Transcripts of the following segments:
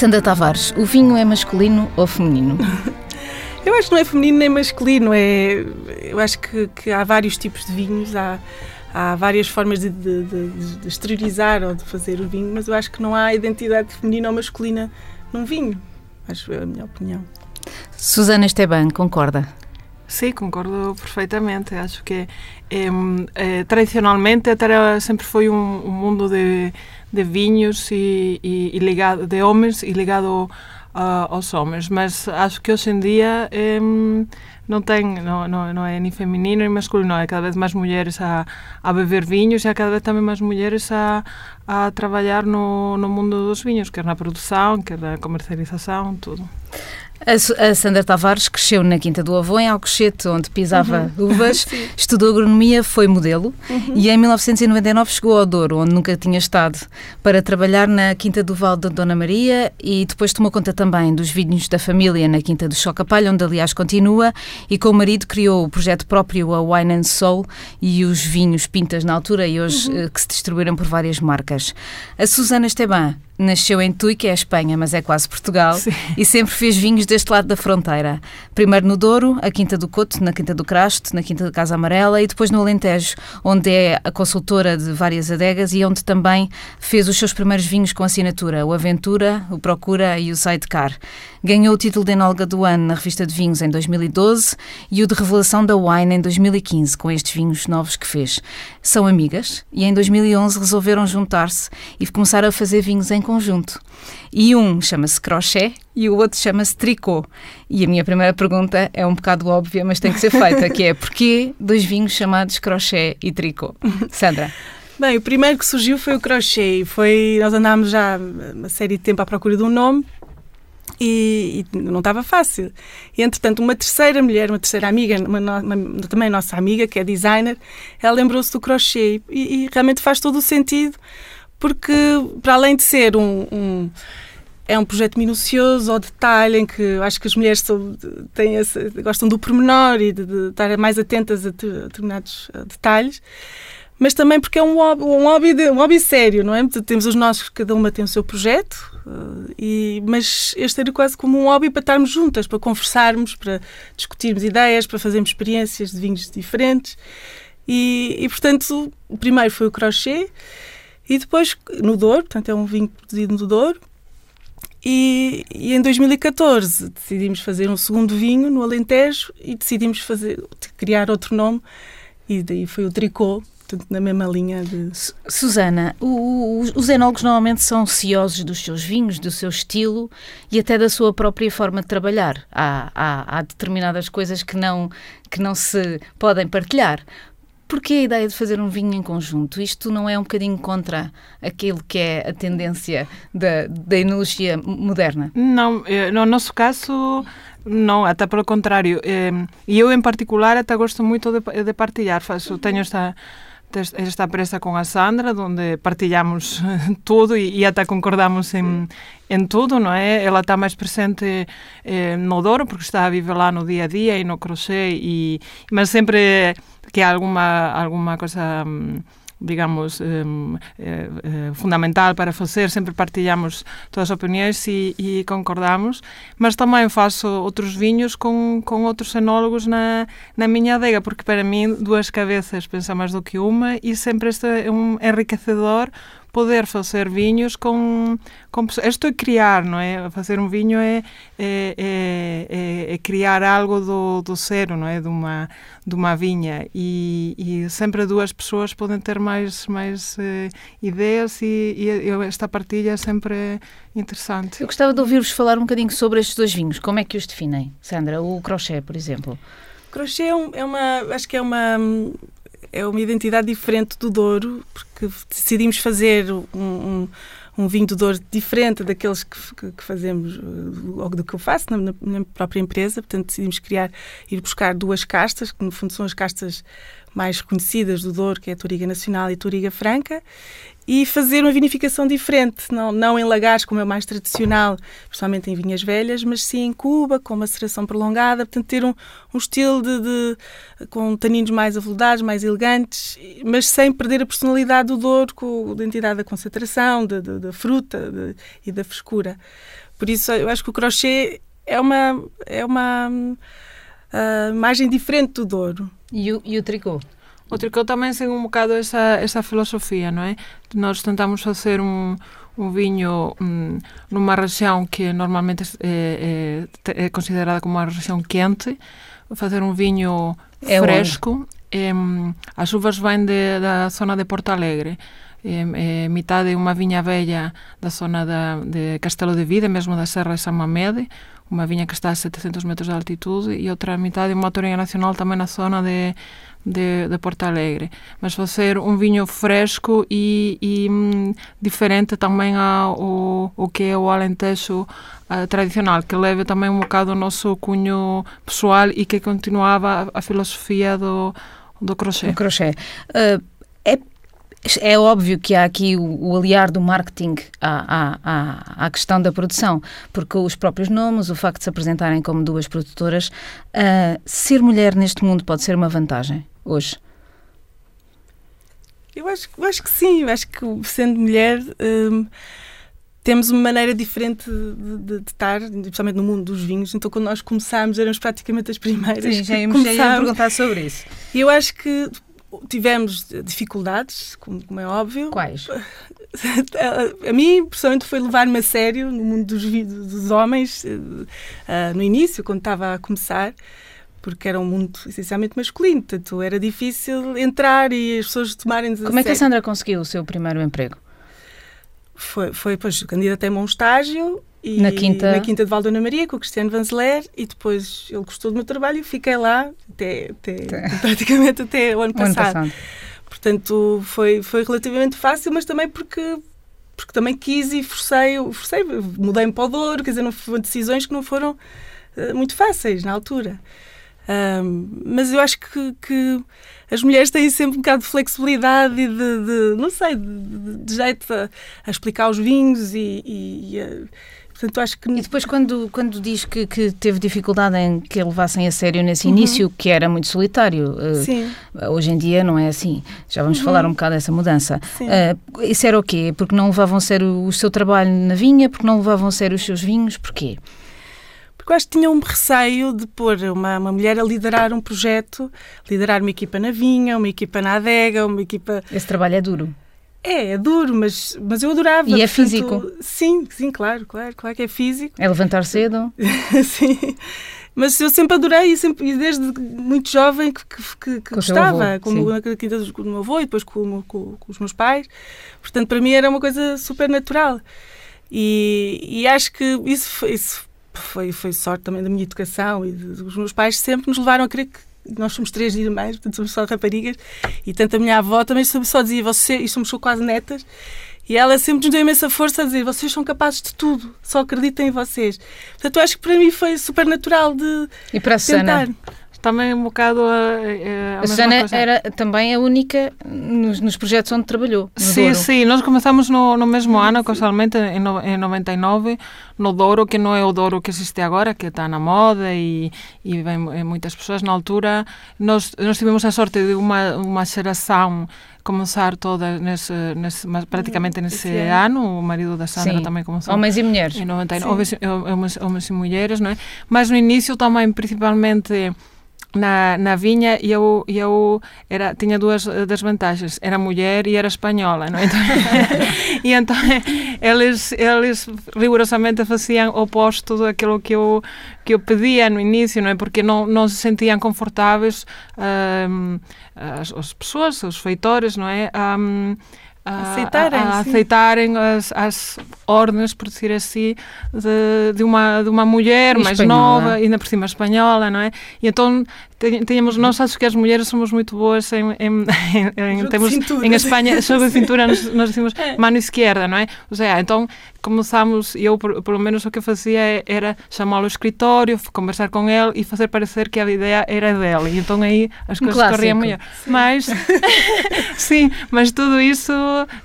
Sandra Tavares, o vinho é masculino ou feminino? Eu acho que não é feminino nem masculino. É, eu acho que, que há vários tipos de vinhos, há, há várias formas de, de, de, de, exteriorizar ou de fazer o vinho, mas eu acho que não há identidade feminina ou masculina num vinho. Acho é a minha opinião. Susana Esteban, concorda? Sim, concordo perfeitamente. Acho que é, é, tradicionalmente até sempre foi um, um mundo de, de vinhos e, e, e ligado de homens e ligado uh, aos homens, mas acho que hoje em dia um, não tem, não, não, não é nem feminino nem masculino, é cada vez mais mulheres a, a beber vinhos e há cada vez também mais mulheres a, a trabalhar no, no mundo dos vinhos, quer na produção, quer na comercialização, tudo. A, Sandra Tavares cresceu na Quinta do Avô, em Alcochete, onde pisava uhum. uvas, estudou agronomia, foi modelo uhum. e em 1999 chegou ao Douro, onde nunca tinha estado, para trabalhar na Quinta do Val da Dona Maria e depois tomou conta também dos vinhos da família na Quinta do Chocapalho, onde aliás continua, e com o marido criou o projeto próprio, a Wine and Soul, e os vinhos pintas na altura e hoje uhum. Eh, que se distribuíram por várias marcas. A Susana Esteban nasceu em Tui, que é a Espanha, mas é quase Portugal, Sim. e sempre fez vinhos deste lado da fronteira. Primeiro no Douro, a Quinta do Coto, na Quinta do Crasto, na Quinta da Casa Amarela, e depois no Alentejo, onde é a consultora de várias adegas e onde também fez os seus primeiros vinhos com assinatura, o Aventura, o Procura e o Sidecar. Ganhou o título de Enóloga do Ano na revista de vinhos em 2012 e o de Revelação da Wine em 2015, com estes vinhos novos que fez. São amigas e em 2011 resolveram juntar-se e começar a fazer vinhos em conjunto. E um chama-se Crochet e o outro chama-se Tricot. E a minha primeira pergunta é um bocado óbvia, mas tem que ser feita, que é porquê dois vinhos chamados Crochet e Tricot? Sandra. Bem, o primeiro que surgiu foi o crochê. Foi, nós andámos já uma série de tempo à procura de um nome e, e, não estava fácil. E, entretanto, uma terceira mulher, uma terceira amiga, uma, uma, também nossa amiga, que é designer, ela lembrou-se do crochê e, e, realmente faz todo o sentido, porque para além de ser um, um é um projeto minucioso ao detalhe, em que acho que as mulheres são, têm esse, gostam do pormenor e de, de estar mais atentas a, determinados detalhes mas também porque é um hobby, um hobby, de, um hobby sério, não é? Temos os nossos, cada uma tem o seu projeto, uh, e, mas este era quase como um hobby para estarmos juntas, para conversarmos, para discutirmos ideias, para fazermos experiências de vinhos diferentes. E, e portanto, o primeiro foi o crochê, e depois no Douro, portanto é um vinho produzido no Douro, e, e, em 2014 decidimos fazer um segundo vinho no Alentejo e decidimos fazer, criar outro nome e daí foi o Tricô, portanto, na mesma linha de. Susana, o, o, os enólogos normalmente são ciosos dos seus vinhos, do seu estilo e até da sua própria forma de trabalhar. Há, há, há determinadas coisas que não, que não se podem partilhar. Porquê a ideia de fazer um vinho em conjunto? Isto não é um bocadinho contra aquilo que é a tendência da, da enologia moderna? Não, eh, no nosso caso, não, até pelo contrário. Eh, e eu, em particular, até gosto muito de, de partilhar. Faço, tenho esta esta presa con a Sandra, onde partilhamos todo e, e até concordamos en, en todo, non é? Ela está máis presente eh, no Doro, porque está a viver lá no día a día e no crochet, e, mas sempre que alguma, alguma cosa... Digamos, eh, eh, fundamental para facer, sempre partilhamos todas as opinións e, e concordamos, mas tamén faço outros viños con, con outros enólogos na, na miña adega, porque para mí dúas cabezas pensa máis do que unha e sempre este é un enriquecedor poder fazer vinhos com, com isto é criar, não é? Fazer um vinho é, é, é, é criar algo do, do zero, não é? De uma, de uma vinha e, e sempre duas pessoas podem ter mais, mais eh, ideias e, e, esta partilha é sempre interessante. Eu gostava de ouvir-vos falar um bocadinho sobre estes dois vinhos. Como é que os definem, Sandra? O crochê, por exemplo. Crochê é, um, é uma, acho que é uma é uma identidade diferente do Douro, porque decidimos fazer um, um, um vinho do Douro diferente daqueles que, que, que fazemos, ou do que eu faço na, na, própria empresa. Portanto, decidimos criar, ir buscar duas castas, que no fundo são as castas mais conhecidas do Douro, que é a Toriga Nacional e a Toriga Franca, e fazer uma vinificação diferente, não, não em lagares, como é o mais tradicional, principalmente em vinhas velhas, mas sim em Cuba, com maceração prolongada, portanto ter um, um estilo de, de, com taninos mais aveludados, mais elegantes, mas sem perder a personalidade do Douro, com a identidade da concentração, da, da, da fruta de, e da frescura. Por isso, eu acho que o crochê é uma, é uma uh, imagem diferente do Douro. E o, e o tricô? O tricô tamén segue un bocado esa, esa filosofía, non é? Nós tentamos facer un, un viño mm, nunha rexión que normalmente é, é, é considerada como unha rexión quente, facer un viño é fresco. As uvas vêm de, da zona de Porto Alegre. É, é mitade unha viña bella da zona da, de Castelo de Vide, mesmo da Serra de San Mamede, unha viña que está a 700 metros de altitude, e outra mitade unha torinha nacional tamén na zona de de, de Porto Alegre, mas fazer um vinho fresco e, e hum, diferente também ao, ao que é o Alentejo uh, tradicional, que leva também um bocado o nosso cunho pessoal e que continuava a filosofia do, do crochê. O crochê. Uh, é é óbvio que há aqui o, o aliar do marketing à, à, à, questão da produção, porque os próprios nomes, o facto de se apresentarem como duas produtoras, uh, ser mulher neste mundo pode ser uma vantagem hoje? Eu acho, eu acho que sim, eu acho que sendo mulher hum, temos uma maneira diferente de, de, de, estar, especialmente no mundo dos vinhos. Então, quando nós começámos, éramos praticamente as primeiras. Sim, já íamos, já perguntar sobre isso. E eu acho que tivemos dificuldades, como, como é óbvio. Quais? A, a mim, pessoalmente, foi levar-me a sério no mundo dos, dos homens, uh, no início, quando estava a começar porque era um mundo essencialmente masculino, portanto era difícil entrar e as pessoas tomarem Como é que a Sandra conseguiu o seu primeiro emprego? Foi, foi pois, candidatei-me a um estágio e, na, quinta... na Quinta de Valdona Maria com o Cristiano Vanzeler e depois ele gostou do meu trabalho e fiquei lá até, até praticamente até o ano passado. O ano passado. Portanto, foi, foi relativamente fácil, mas também porque porque também quis e forcei, forcei mudei-me para o Douro, quer dizer, não foram decisões que não foram uh, muito fáceis na altura. Um, mas eu acho que, que, as mulheres têm sempre um bocado de flexibilidade e de, de não sei, de, de jeito a, a, explicar os vinhos e, e, e a, Portanto, acho que... E depois, quando, quando diz que, que teve dificuldade em que levassem a sério nesse uhum. início, que era muito solitário, uh, hoje em dia não é assim. Já vamos uhum. falar um bocado dessa mudança. Uh, isso era o quê? Porque não levavam a sério o seu trabalho na vinha? Porque não levavam a sério os seus vinhos? Porquê? porque eu acho que tinha um receio de pôr uma, uma mulher a liderar um projeto, liderar uma equipa na vinha, uma equipa na adega, uma equipa... Esse trabalho é duro. É, é duro, mas, mas eu adorava. E é portanto, físico? Sim, sim, claro, claro, claro que é físico. É levantar cedo? sim. Mas eu sempre adorei e, sempre, e desde muito jovem que, que, que, gostava, avô, como na quinta do meu avô e depois com, com, com, os meus pais. Portanto, para mim era uma coisa super natural. E, e acho que isso, isso foi, foi sorte também da minha educação e dos meus pais, sempre nos levaram a crer que nós somos três irmãs, portanto somos só raparigas, e tanto a minha avó também só dizia, você, e somos quase netas, e ela sempre nos deu imensa força a dizer, vocês são capazes de tudo, só acreditem em vocês. Portanto, eu acho que para mim foi super natural de E para a tentar. Susana? Também um bocado a, a, a Susana era também a única nos, nos projetos onde trabalhou. Sim, Douro. sim, nós começamos no, no mesmo ano, casualmente, em, no, em 99, no Douro, que não é o Douro que existe agora, que está na moda e, e vem muitas pessoas. Na altura, nós, nós tivemos a sorte de uma, uma geração começar toda nesse, nesse praticamente nesse ano, o marido da Sandra Sim. também começou. Homens e mulheres. Em 99, homens, homens, homens e mulheres, não é? Mas no início também, principalmente na, na vinha eu, eu era, tinha duas desvantagens. Era mulher e era espanhola. Não? É? Então, e então eles, eles rigorosamente faziam o oposto daquilo que eu, que eu pedia no início, não é? porque não, não se sentiam confortáveis um, as, as pessoas, os feitores, não é? Um, aceitarem, a, a aceitarem as, as ordens, por dizer assim, de, de, uma, de uma mulher mais nova, ainda por cima espanhola, não é? E então tínhamos, nós acho que as mulheres somos muito boas em, em, em, em temos, em Espanha, sobre a cintura nós, nós decimos é. mano esquerda, não é? Ou seja, então começamos, eu pelo menos o que fazia era chamá-lo ao escritório, conversar com ele e fazer parecer que a ideia era dele. E então aí as coisas Clássico. corriam melhor. Sim. Mas, sim, mas tudo isso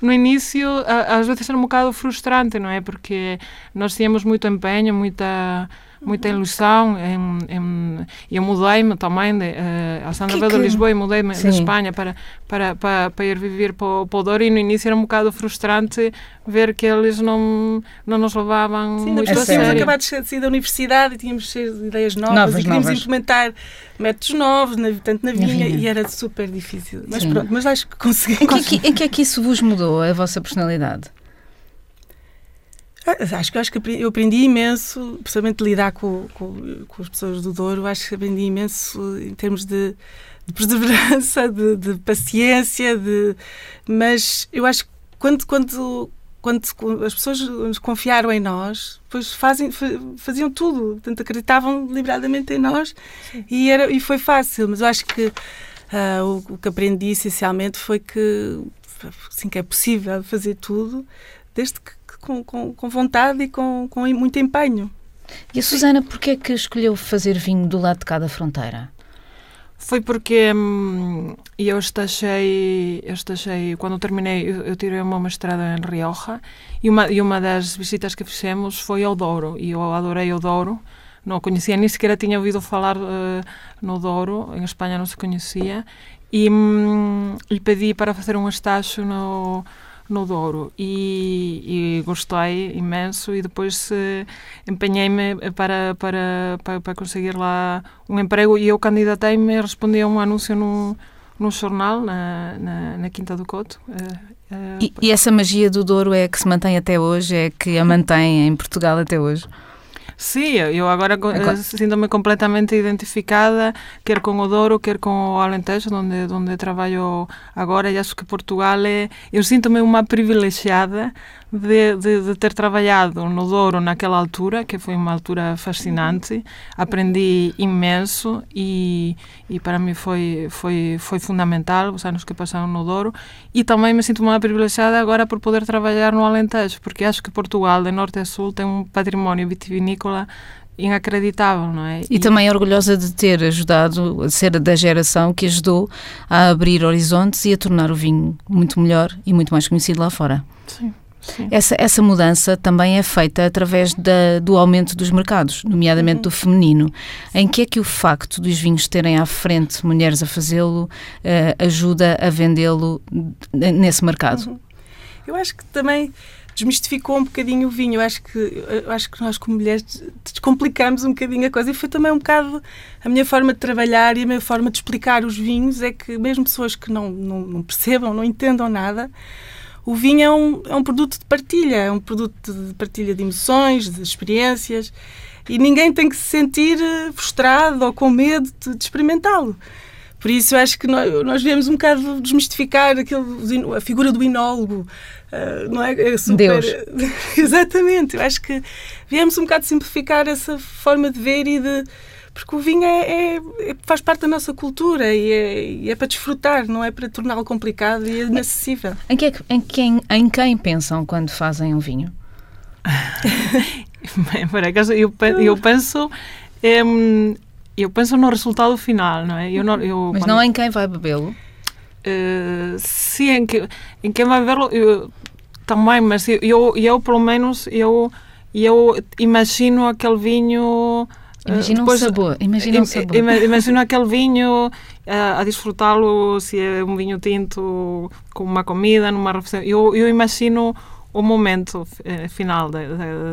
no início às vezes era um bocado frustrante, não é? Porque nós tínhamos muito empenho, muita muita ilusão. Em, em, eu mudei-me também, de, uh, a Sandra veio de Lisboa e mudei-me de Espanha para, para, para, para ir viver para, para o Douro e no início era um bocado frustrante ver que eles não, não nos levavam Sim, muito a sério. Tínhamos acabado de sair da universidade e tínhamos ideias novas, novas e queríamos novas. implementar métodos novos, na, tanto na vinha, e era super difícil. Mas Sim. pronto, mas acho que consegui. Em que, em que é que isso vos mudou, a vossa personalidade? Ah, acho que, acho que eu aprendi imenso, principalmente lidar com, com, com, as pessoas do Douro, acho que aprendi imenso em termos de, de perseverança, de, de, paciência, de, mas eu acho que quando, quando, quando as pessoas nos confiaram em nós, depois fazem, faziam tudo, portanto acreditavam deliberadamente em nós e, era, e foi fácil, mas eu acho que uh, o, o, que aprendi essencialmente foi que, assim, que é possível fazer tudo, desde que com, com, com vontade e com, com muito empenho. E a Susana, porquê é que escolheu fazer vinho do lado de cada fronteira? Foi porque hum, eu estachei, eu estachei, quando terminei, eu, eu tirei uma mestrado em Rioja e uma, e uma das visitas que fizemos foi ao Douro e eu adorei o Douro. Não conhecia, nem sequer tinha ouvido falar uh, no Douro, em Espanha não se conhecia, e, hum, e pedi para fazer um estágio no, no Douro e, e gostei imenso e depois eh, empenhei-me para, para, para, para, conseguir lá um emprego e eu candidatei-me e respondi a um anúncio no, no jornal, na, na, na Quinta do Coto. Eh, eh, e, e essa magia do Douro é que se mantém até hoje, é que a mantém em Portugal até hoje? Sí, eu agora eh, sinto-me completamente identificada, quer con o Douro, quer con o Alentejo, onde, onde traballo agora, e acho que Portugal é... Eu sinto-me unha privilexiada de, de, de, ter trabalhado no Douro naquela altura, que foi uma altura fascinante, aprendi imenso e, e para mim foi, foi, foi fundamental os anos que passaram no Douro e também me sinto muito privilegiada agora por poder trabalhar no Alentejo, porque acho que Portugal, de norte a sul, tem um património vitivinícola inacreditável, não é? E, e, também orgulhosa de ter ajudado, a ser da geração que ajudou a abrir horizontes e a tornar o vinho muito melhor e muito mais conhecido lá fora. Sim. Essa, essa mudança também é feita através da, do aumento dos mercados, nomeadamente uhum. do feminino. Em que é que o facto dos vinhos terem à frente mulheres a fazê-lo uh, ajuda a vendê-lo nesse mercado? Uhum. Eu acho que também desmistificou um bocadinho o vinho. Eu acho que, eu acho que nós, como mulheres, descomplicamos um bocadinho a coisa. E foi também um bocado a minha forma de trabalhar e a minha forma de explicar os vinhos. É que, mesmo pessoas que não, não, não percebam, não entendam nada, o vinho é um, é um produto de partilha, é um produto de partilha de emoções, de experiências, e ninguém tem que se sentir eh, frustrado ou com medo de, de experimentá-lo. Por isso, eu acho que nós, nós viemos um bocado desmistificar aquele, a figura do inólogo, uh, não é? é super... Deus. Exatamente. Eu acho que viemos um bocado simplificar essa forma de ver e de porque o vinho é, é, é, faz parte da nossa cultura e é, e é para desfrutar, não é para torná-lo complicado e inacessível. Em, que, em, quem, em quem pensam quando fazem um vinho? Por acaso, eu, eu penso. eu penso no resultado final, não é? Eu não, eu, Mas quando, não em quem vai bebê-lo? Uh, sim, em, que, em quem vai bebê-lo também, mas eu, eu, eu, pelo menos, eu, eu imagino aquele vinho Imagina Depois, um sabor. Imagina um sabor. Imagina aquele vinho a, a desfrutá-lo se é um vinho tinto com uma comida, numa refeição. Eu, eu imagino o momento eh, final de,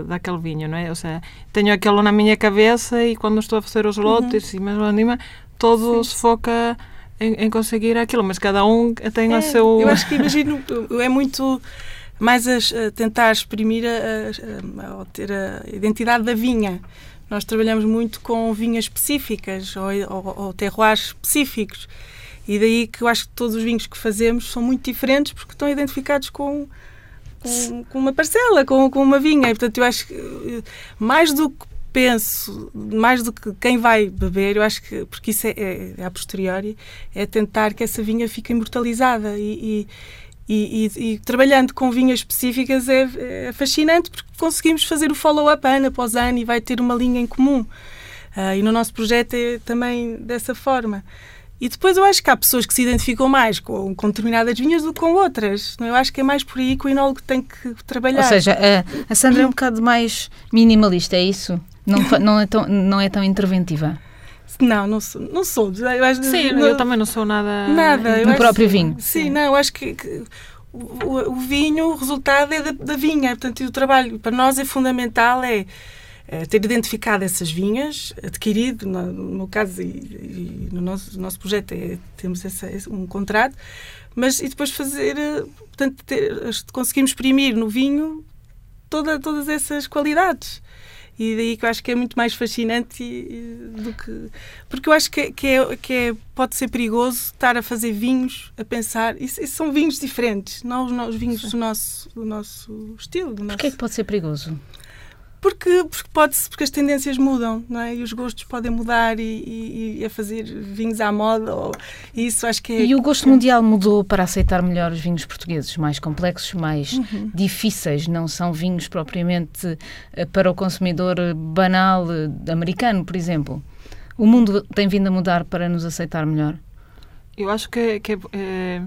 daquele vinho, não é? Ou seja, tenho aquilo na minha cabeça e quando estou a fazer os lotes uhum. e mesmo anima, todo Sim. se foca em, em, conseguir aquilo, mas cada um tem é, o seu... Eu acho que imagino, é muito mais a, a tentar exprimir, a, a, a ter a identidade da vinha. Nós trabalhamos muito com vinhas específicas ou, ou, ou terroirs específicos. E daí que eu acho que todos os vinhos que fazemos são muito diferentes porque estão identificados com, com, com uma parcela, com, com uma vinha. E, portanto, eu acho que eh, mais do que penso, mais do que quem vai beber, eu acho que, porque isso é, é, é a posteriori, é tentar que essa vinha fique imortalizada e, e e, e, e, trabalhando com vinhas específicas é, é, fascinante porque conseguimos fazer o follow-up ano após ano e vai ter uma linha em comum. Uh, e no nosso projeto é também dessa forma. E depois eu acho que há pessoas que se identificam mais com, com determinadas vinhas do que com outras. Eu acho que é mais por aí que o enólogo tem que trabalhar. Ou seja, a, a Sandra é um bocado mais minimalista, é isso? Não, não, é, tão, não é tão interventiva? Não, não sou. Não sou. Eu acho, Sim, não, eu também não sou nada. Nada. No próprio vinho. Sim, não, eu acho que, que o, o, vinho, o resultado é da, da vinha. Portanto, o trabalho para nós é fundamental é, é ter identificado essas vinhas, adquirido, no, no meu caso e, e, no nosso, nosso projeto é, temos essa, um contrato, mas e depois fazer, eh, portanto, ter, conseguimos exprimir no vinho toda, todas essas qualidades. E daí que eu acho que é muito mais fascinante do que. Porque eu acho que, que, é, que é, pode ser perigoso estar a fazer vinhos, a pensar. Isso, isso são vinhos diferentes, não os, os vinhos do nosso, do nosso estilo. Do nosso... Porquê é que pode ser perigoso? Porque, porque, pode porque as tendências mudam, não é? E os gostos podem mudar e, e, e a fazer vinhos à moda. Ou, isso acho que é... E o gosto mundial mudou para aceitar melhor os vinhos portugueses, mais complexos, mais uhum. difíceis. Não são vinhos propriamente eh, para o consumidor banal eh, americano, por exemplo. O mundo tem vindo a mudar para nos aceitar melhor? Eu acho que, que é,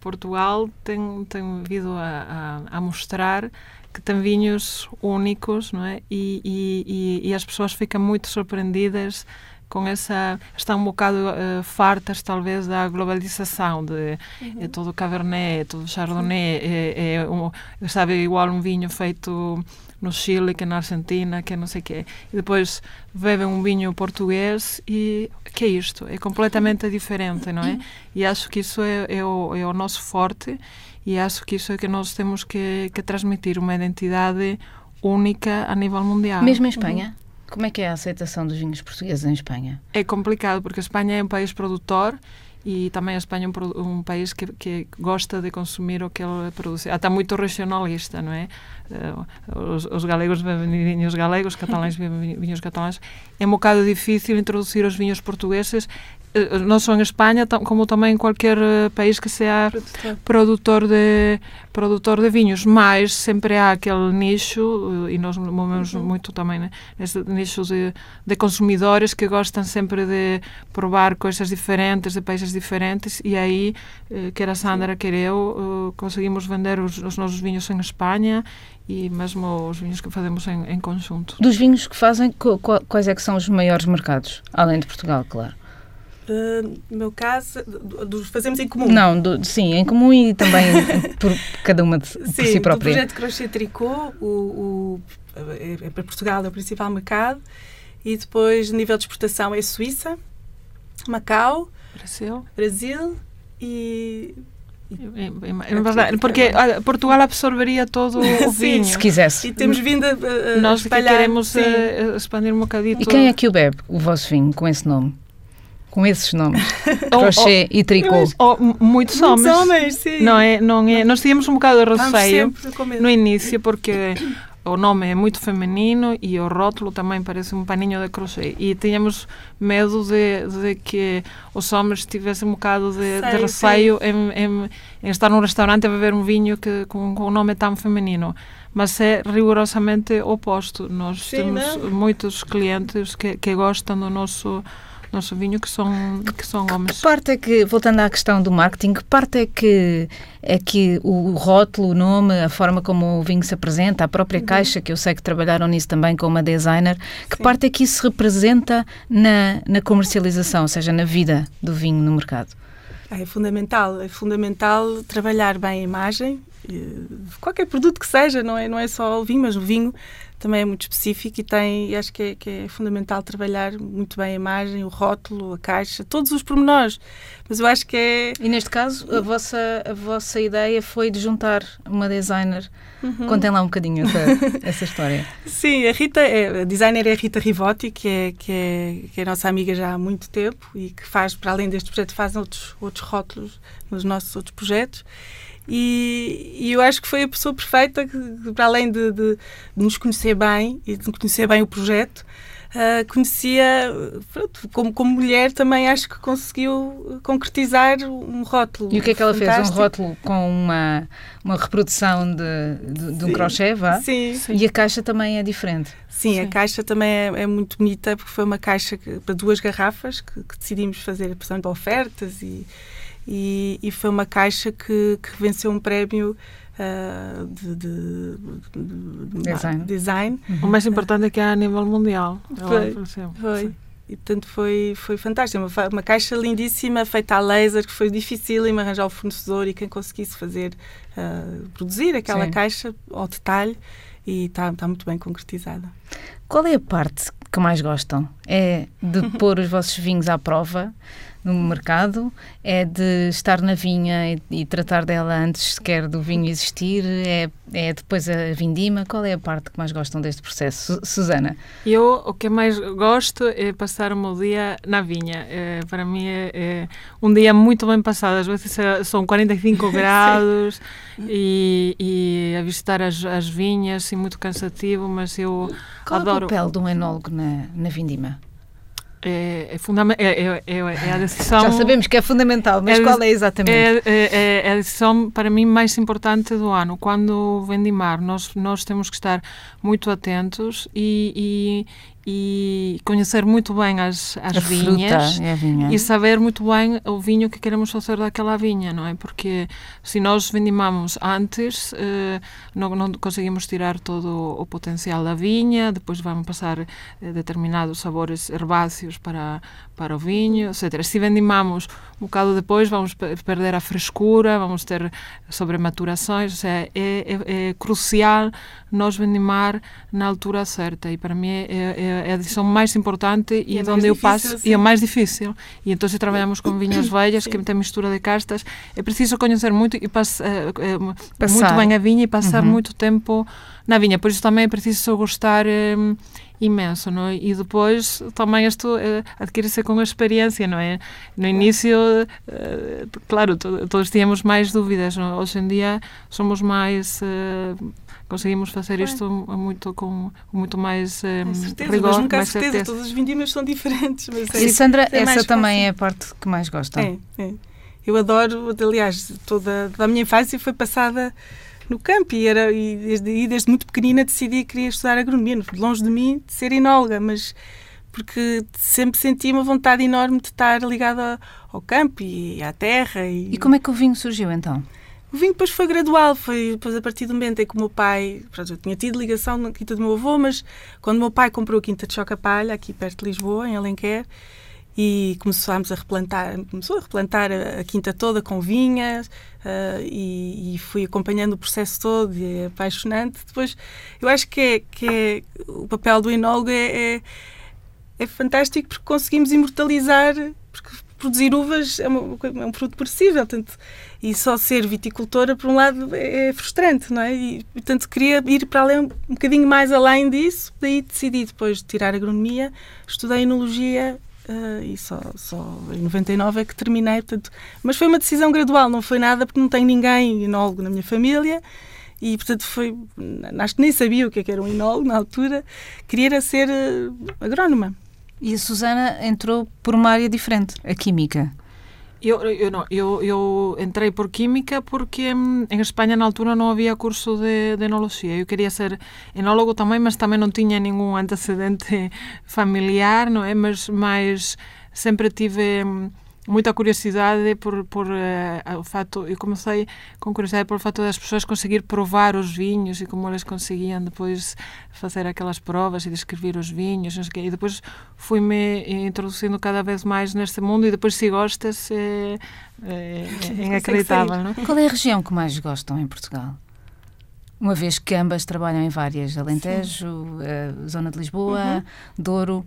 Portugal tem, tem vindo a, a, a mostrar que tem vinhos únicos, não é? E, e, e, as pessoas ficam muito surpreendidas com essa estão um bocado uh, fartas talvez da globalização de uhum. é todo Cabernet, todo Chardonnay é, é um, sabe igual um vinho feito no Chile que na Argentina que não sei quê e depois bebem um vinho português e que é isto é completamente diferente não é e acho que isso é, é, o, é o nosso forte e acho que isso é que nós temos que, que transmitir uma identidade única a nível mundial. Mesmo em Espanha? Uhum. Como é que é a aceitação dos vinhos portugueses em Espanha? É complicado, porque a Espanha é um país produtor e tamén España un, un país que, que gosta de consumir o que ele produce, ata moito regionalista, non é? Eh, os, os galegos beben viños galegos, catalães beben viños catalães. É un bocado difícil introducir os viños portugueses não só em Espanha, como também em qualquer eh, país que seja produtor de, produtor de vinhos, mas sempre há aquele nicho, eh, e nós movemos uhum. muito também né, nesse nicho de, de consumidores que gostam sempre de provar coisas diferentes, de países diferentes, e aí, quer a Sandra, quer eu, conseguimos vender os, os nossos vinhos em Espanha e mesmo os vinhos que fazemos em, em conjunto. Dos vinhos que fazem, quais é que são os maiores mercados, além de Portugal, claro? No meu caso, dos fazemos em comum. Não, do, sim, em comum e também por cada uma de, sim, por si própria. o projeto Crochê Tricô, o, o, é, é para Portugal, é o principal mercado, e depois, nível de exportação, é Suíça, Macau, Brasil, Brasil e porque olha, Portugal absorveria todo o vinho. Se quisesse. E temos vindo a, a Nós queremos a, eh, expandir um bocadinho. E quem é que o bebe, o vosso vinho, com esse nome? Com esses nomes, crochê oh, oh, e tricô. Oh, muitos homens. Muitos homens, sim. Não é, não é, nós tínhamos um bocado de receio no início, porque o nome é muito feminino e o rótulo também parece um paninho de crochê. E tínhamos medo de, de que os homens tivessem um bocado de, de receio em, em, em, estar num restaurante a beber um vinho que, com, com um nome tão feminino mas é rigorosamente oposto. Nós Sim, temos não? muitos clientes que, que gostam do nosso nosso vinho que são, que são homens. Que parte é que, voltando à questão do marketing, que parte é que, é que o rótulo, o nome, a forma como o vinho se apresenta, a própria uhum. caixa, que eu sei que trabalharam nisso também com uma designer, que Sim. parte é que isso representa na, na comercialização, ou seja, na vida do vinho no mercado? É fundamental, é fundamental trabalhar bem a imagem, qualquer produto que seja, não é, não é só o vinho, mas o vinho também é muito específico e tem, e acho que é, que é, fundamental trabalhar muito bem a imagem, o rótulo, a caixa, todos os pormenores. Mas eu acho que é. E neste caso, a vossa, a vossa ideia foi de juntar uma designer. Uhum. Contem lá um bocadinho essa, essa história. Sim, a Rita, é, a designer é a Rita Rivotti, que é, que, é, que é nossa amiga já há muito tempo e que faz, para além deste projeto, faz outros, outros rótulos nos nossos outros projetos. E, e, eu acho que foi a pessoa perfeita que, para além de, de, de, nos conhecer bem e de conhecer bem o projeto, uh, conhecia, pronto, como, como mulher, também acho que conseguiu concretizar um rótulo. E o que é que ela fantástico. fez? Um rótulo com uma, uma reprodução de, de, de um crochê, vá? Sim, sim. E a caixa também é diferente? Sim, sim. a caixa também é, é, muito bonita, porque foi uma caixa que, para duas garrafas que, que decidimos fazer, portanto, ofertas e e, e foi uma caixa que, que venceu um prémio uh, de, de, de, design. design. Uhum. O mais importante é que é a nível mundial. Foi, foi. E, portanto, foi, foi fantástico. Uma, uma caixa lindíssima, feita a laser, que foi difícil em arranjar o fornecedor e quem conseguisse fazer, uh, produzir aquela Sim. caixa ao detalhe e está tá muito bem concretizada. Qual é a parte que mais gostam? É de pôr os vossos vinhos à prova? No mercado, é de estar na vinha e, e, tratar dela antes sequer do vinho existir, é, é depois a vindima. Qual é a parte que mais gostam deste processo, Susana? Eu o que mais gosto é passar o meu dia na vinha. É, para mim é, é, um dia muito bem passado. Às vezes é, são 45 graus e, e, a visitar as, as vinhas, é muito cansativo, mas eu Qual adoro. Qual é o papel de um enólogo na, na vindima? É, é, fundamental, é, é, é, é, a decisão... Já sabemos que é fundamental, mas é, qual é exatamente? É, é, é, a decisão, para mim, mais importante do ano. Quando vendimar, nós, nós temos que estar muito atentos e, e conhecer muito bem as, as a vinhas fruta, é vinha. e saber muito bem o vinho que queremos fazer daquela vinha, não é? Porque se nós vendimamos antes, eh, não, não conseguimos tirar todo o potencial da vinha, depois vamos passar eh, determinados sabores herbáceos para, para o vinho, etc. Se vendimamos um bocado depois, vamos perder a frescura, vamos ter sobrematurações, ou seja, é, é, é crucial nós vendimar na altura certa e para mim é, é, é a decisão mais importante e, e é onde eu passo e é mais difícil e então se trabalhamos com vinhas velhas que tem mistura de castas é preciso conhecer muito e pass, é, muito bem a vinha e passar uhum. muito tempo na vinha por isso também é preciso gostar imenso, não é? E depois também isto uh, adquire-se com a experiência, não é? No início, claro, todos tínhamos mais dúvidas, não? hoje em dia somos mais conseguimos fazer isto muito com muito mais um, certeza, rigor, mas nunca mais certeza. certeza. Todas as vindimas são diferentes. Mas é, e Sandra, é essa também fácil. é a parte que mais gosta. É, é. Eu adoro, aliás, toda, toda a minha infância foi passada no campo e, era, e desde, desde muito pequenina decidi que queria estudar agronomia, longe de mim de ser enóloga, mas porque sempre senti uma vontade enorme de estar ligada ao campo e à terra. E... e como é que o vinho surgiu então? O vinho depois foi gradual, foi depois a partir do momento em que o meu pai, eu tinha tido ligação na quinta do meu avô, mas quando o meu pai comprou a quinta de Chocapalha, aqui perto de Lisboa, em Alenquer, e começámos a replantar, começou a replantar a, a quinta toda com vinhas uh, e, e, fui acompanhando o processo todo e é apaixonante. Depois, eu acho que, é, que é, o papel do enólogo é, é, é, fantástico porque conseguimos imortalizar, porque produzir uvas é, uma, é um produto possível, portanto, e só ser viticultora, por um lado, é, é frustrante, não é? E, portanto, queria ir para além, um bocadinho mais além disso, daí decidi depois de tirar agronomia, estudei enologia Uh, e só, só em 99 é que terminei. Portanto, mas foi uma decisão gradual, não foi nada porque não tenho ninguém enólogo na minha família e, portanto, foi. Acho que nem sabia o que, é que era um enólogo na altura, queria ser uh, agrónoma. E a Susana entrou por uma área diferente, a química. Eu, eu, não, eu, eu entrei por Química porque hum, em Espanha na altura não havia curso de, de. Eu queria ser enólogo também, mas também não tinha nenhum antecedente familiar, não é? Mas, mas sempre tive hum, muita curiosidade por, por uh, o fato, eu comecei com curiosidade por o fato das pessoas conseguir provar os vinhos e como eles conseguiam depois fazer aquelas provas e descrever os vinhos, não sei e depois fui-me introduzindo cada vez mais neste mundo e depois se gostas é, é, é inacreditável. Não? Qual é a região que mais gostam em Portugal? Uma vez que ambas trabalham em várias, Alentejo, Zona de Lisboa, uhum. Douro,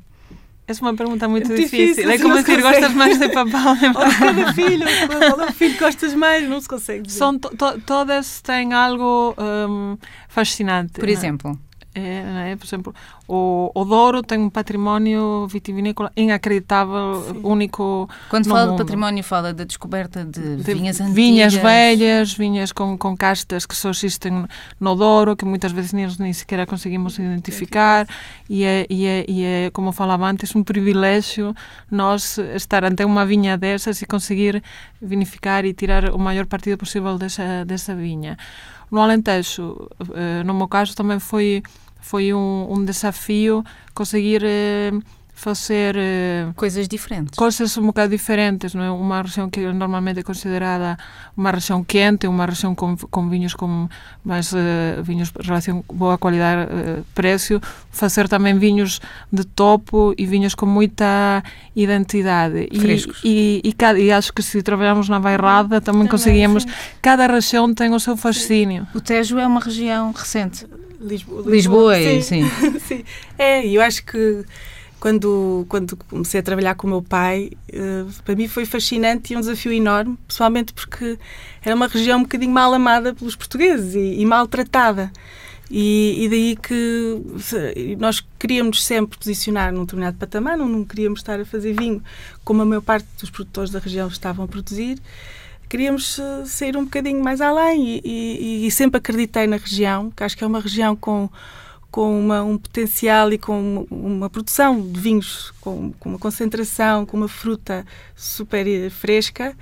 essa é uma pergunta muito é difícil. difícil. É como dizer, gostas mais de papel? cada filho, qual é o filho que gostas mais? Não se consegue dizer. São to todas têm algo um, fascinante. Por exemplo? É, é, por exemplo, o, o Douro tem um património vitivinícola inacreditável, Sim. único. Quando fala mundo. de património, fala da descoberta de, de vinhas antigas. Vinhas velhas, vinhas com, com castas que só existem no Douro, que muitas vezes nem, nem sequer conseguimos identificar. E é, e, é, e é, como falava antes, um privilégio nós estar ante uma vinha dessas e conseguir vinificar e tirar o maior partido possível dessa, dessa vinha. No Alentejo, eh, no meu caso, também foi foi um, um desafio conseguir eh, fazer uh, coisas diferentes. Coisas um bocado diferentes, não é? Uma região que normalmente é considerada uma região quente, uma região com, com vinhos com mais uh, vinhos relação boa qualidade uh, preço, fazer também vinhos de topo e vinhos com muita identidade. Frescos. E, e, e, e acho que se trabalhamos na bairrada também, também conseguimos. Sim. Cada região tem o seu fascínio. O Tejo é uma região recente. Lisboa, Lisboa, Lisboa sim. sim. sim. É, eu acho que quando, quando comecei a trabalhar com o meu pai, uh, para mim foi fascinante e um desafio enorme, pessoalmente porque era uma região um bocadinho mal amada pelos portugueses e, e maltratada. E, e, daí que nós queríamos sempre posicionar num determinado patamar, não, não queríamos estar a fazer vinho como a maior parte dos produtores da região estavam a produzir. Queríamos uh, sair um bocadinho mais além e, e, e sempre acreditei na região, que acho que é uma região com com uma, um potencial e com uma produção de vinhos com, com, uma concentração, com uma fruta super fresca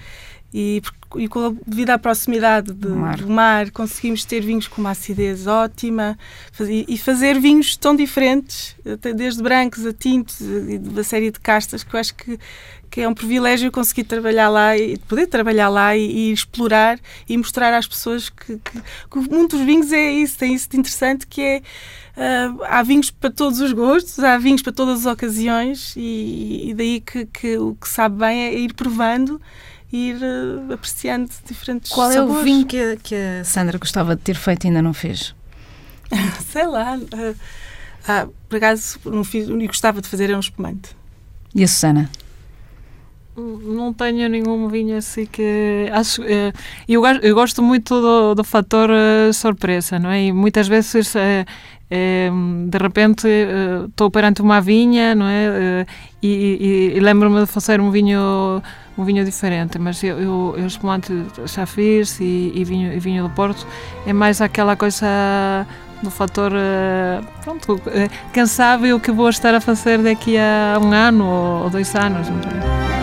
e, e com a, devido à proximidade de, mar. do mar conseguimos ter vinhos com uma acidez ótima e, e fazer vinhos tão diferentes, desde brancos a tintos e de uma série de castas que eu acho que, que é um privilégio conseguir trabalhar lá e poder trabalhar lá e, e explorar e mostrar às pessoas que, que, que o mundo dos vinhos é isso, tem isso de interessante que é Uh, há vinhos para todos os gostos, há vinhos para todas as ocasiões e, e daí que, que, o que sabe bem é ir provando ir uh, apreciando diferentes Qual sabores. é o vinho que a, que a Sandra gostava de ter feito e ainda não fez? Sei lá. Uh, ah, por acaso, não fiz, gostava de fazer era um espumante. E a Susana? Não tenho nenhum vinho assim que acho eu, eu gosto muito do, do fator surpresa não é e muitas vezes de repente estou perante uma vinha não é e, e, e lembro-me de fazer um vinho um vinho diferente mas eu, eu, eu espumante já fiz e, e, vinho, e vinho do Porto é mais aquela coisa do fator pronto quem sabe o que vou estar a fazer daqui a um ano ou dois anos não é?